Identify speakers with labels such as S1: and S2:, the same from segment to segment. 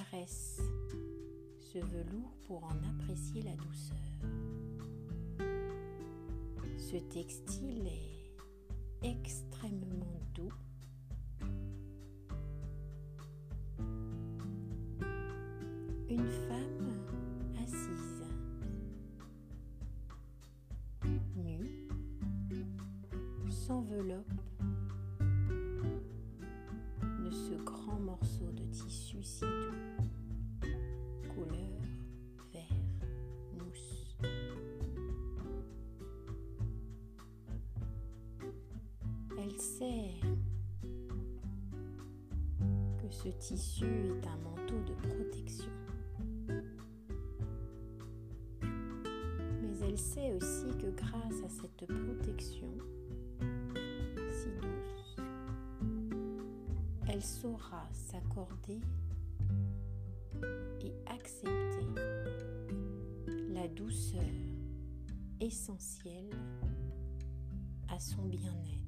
S1: et caressent ce velours pour en apprécier la douceur. Ce textile est extrêmement Elle sait que ce tissu est un manteau de protection. Mais elle sait aussi que grâce à cette protection si douce, elle saura s'accorder et accepter la douceur essentielle à son bien-être.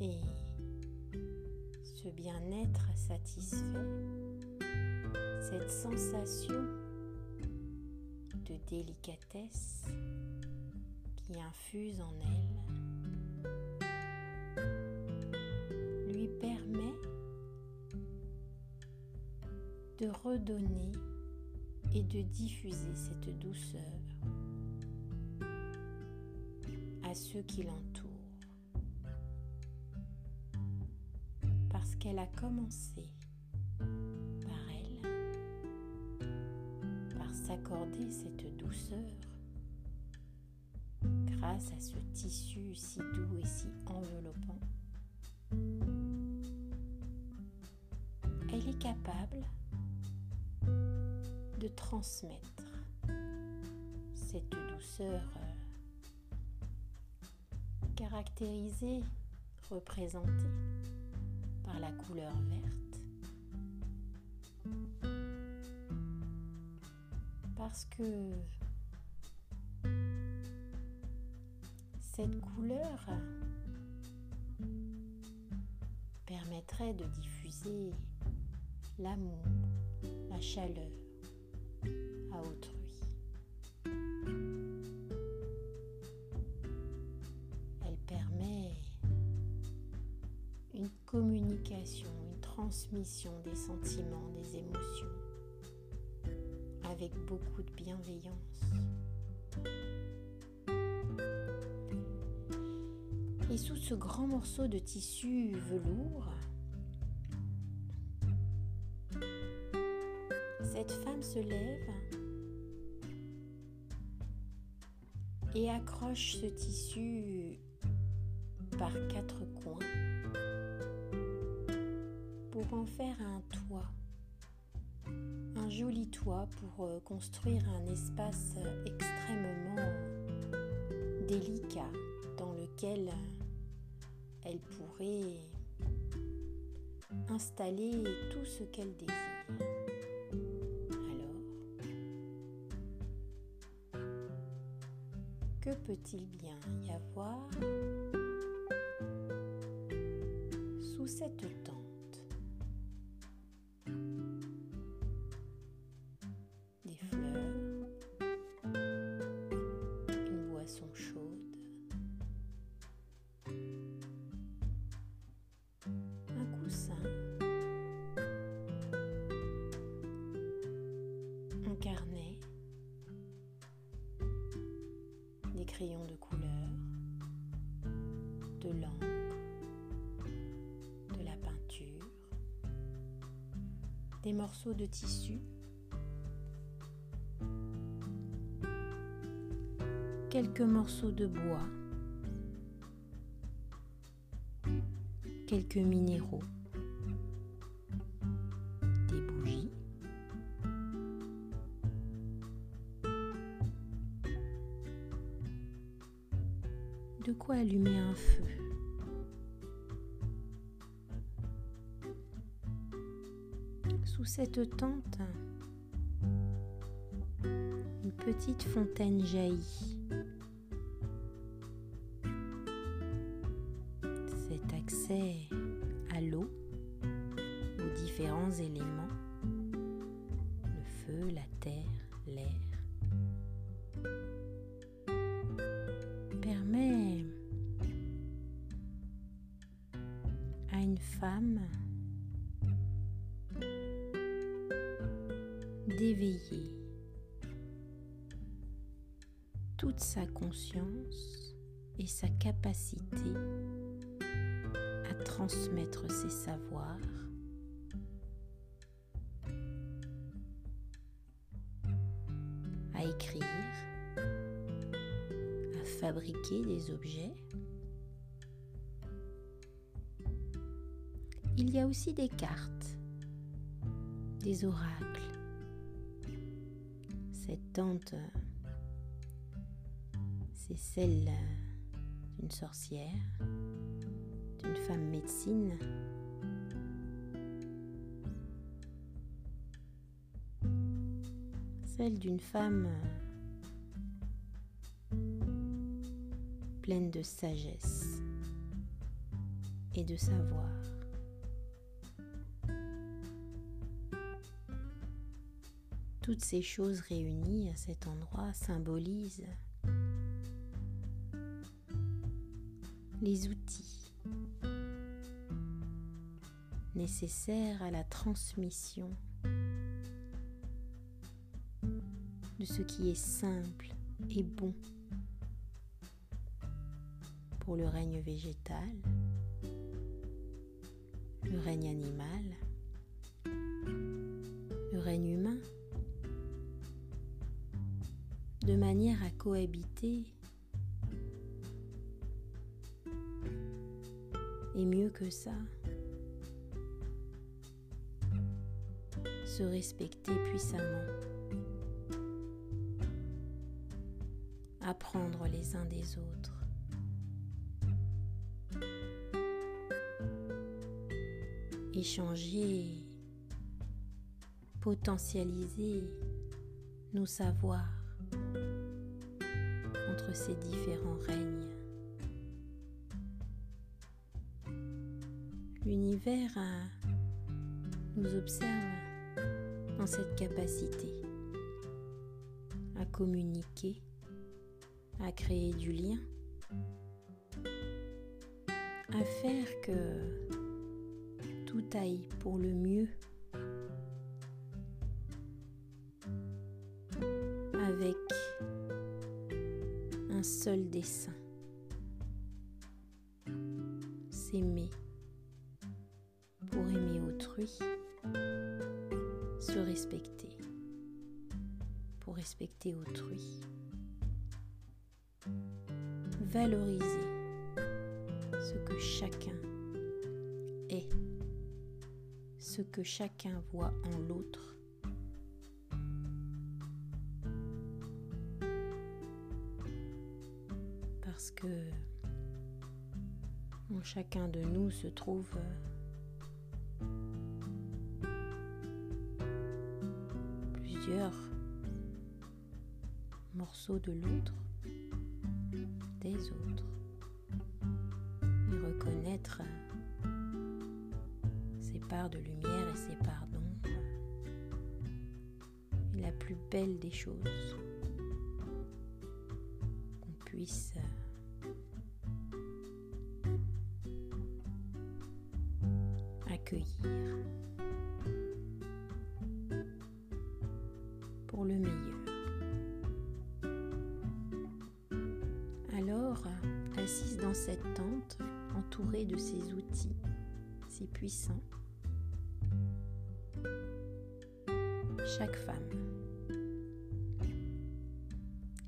S1: Et ce bien-être satisfait, cette sensation de délicatesse qui infuse en elle, lui permet de redonner et de diffuser cette douceur à ceux qui l'entourent. Parce qu'elle a commencé par elle, par s'accorder cette douceur grâce à ce tissu si doux et si enveloppant. Elle est capable de transmettre cette douceur euh, caractérisée, représentée par la couleur verte. Parce que cette couleur permettrait de diffuser l'amour, la chaleur, à autrui. Elle permet une communication, une transmission des sentiments, des émotions avec beaucoup de bienveillance. Et sous ce grand morceau de tissu velours, cette femme se lève et accroche ce tissu par quatre coins pour en faire un toit, un joli toit pour euh, construire un espace extrêmement délicat dans lequel elle pourrait installer tout ce qu'elle désire. Peut-il bien y avoir sous cette tente Des fleurs, une boisson chaude, un coussin, un carnet? De couleur, de l'encre, de la peinture, des morceaux de tissu, quelques morceaux de bois, quelques minéraux. De quoi allumer un feu? Sous cette tente, une petite fontaine jaillit. D'éveiller toute sa conscience et sa capacité à transmettre ses savoirs à écrire, à fabriquer des objets. Il y a aussi des cartes, des oracles. Cette tente, c'est celle d'une sorcière, d'une femme médecine. Celle d'une femme pleine de sagesse et de savoir. Toutes ces choses réunies à cet endroit symbolisent les outils nécessaires à la transmission de ce qui est simple et bon pour le règne végétal, le règne animal, cohabiter et mieux que ça, se respecter puissamment, apprendre les uns des autres. échanger, potentialiser nos savoirs ces différents règnes. L'univers nous observe dans cette capacité à communiquer, à créer du lien, à faire que tout aille pour le mieux seul dessein, s'aimer pour aimer autrui, se respecter pour respecter autrui, valoriser ce que chacun est ce que chacun voit en l'autre. Parce que en chacun de nous se trouve plusieurs morceaux de l'autre, des autres, et reconnaître de lumière et ses parts d'ombre est la plus belle des choses qu'on puisse pour le meilleur. Alors, assise dans cette tente, entourée de ces outils si puissants, chaque femme,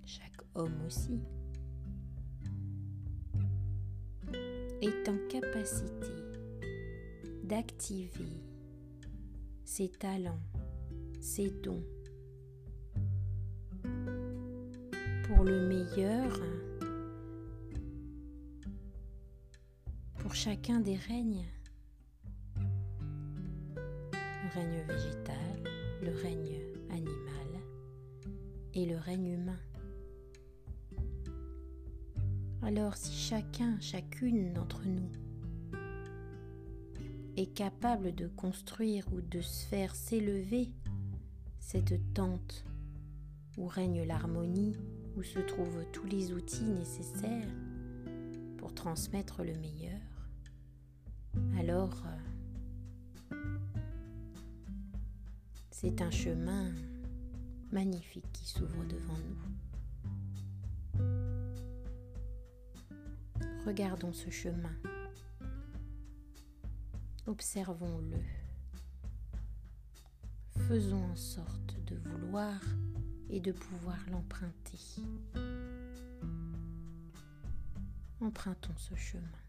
S1: chaque homme aussi, est en capacité d'activer ses talents, ses dons pour le meilleur chacun des règnes. Le règne végétal, le règne animal et le règne humain. Alors si chacun, chacune d'entre nous est capable de construire ou de se faire s'élever cette tente où règne l'harmonie, où se trouvent tous les outils nécessaires pour transmettre le meilleur, alors euh, c'est un chemin magnifique qui s'ouvre devant nous. Regardons ce chemin. Observons-le. Faisons en sorte de vouloir et de pouvoir l'emprunter. Empruntons ce chemin.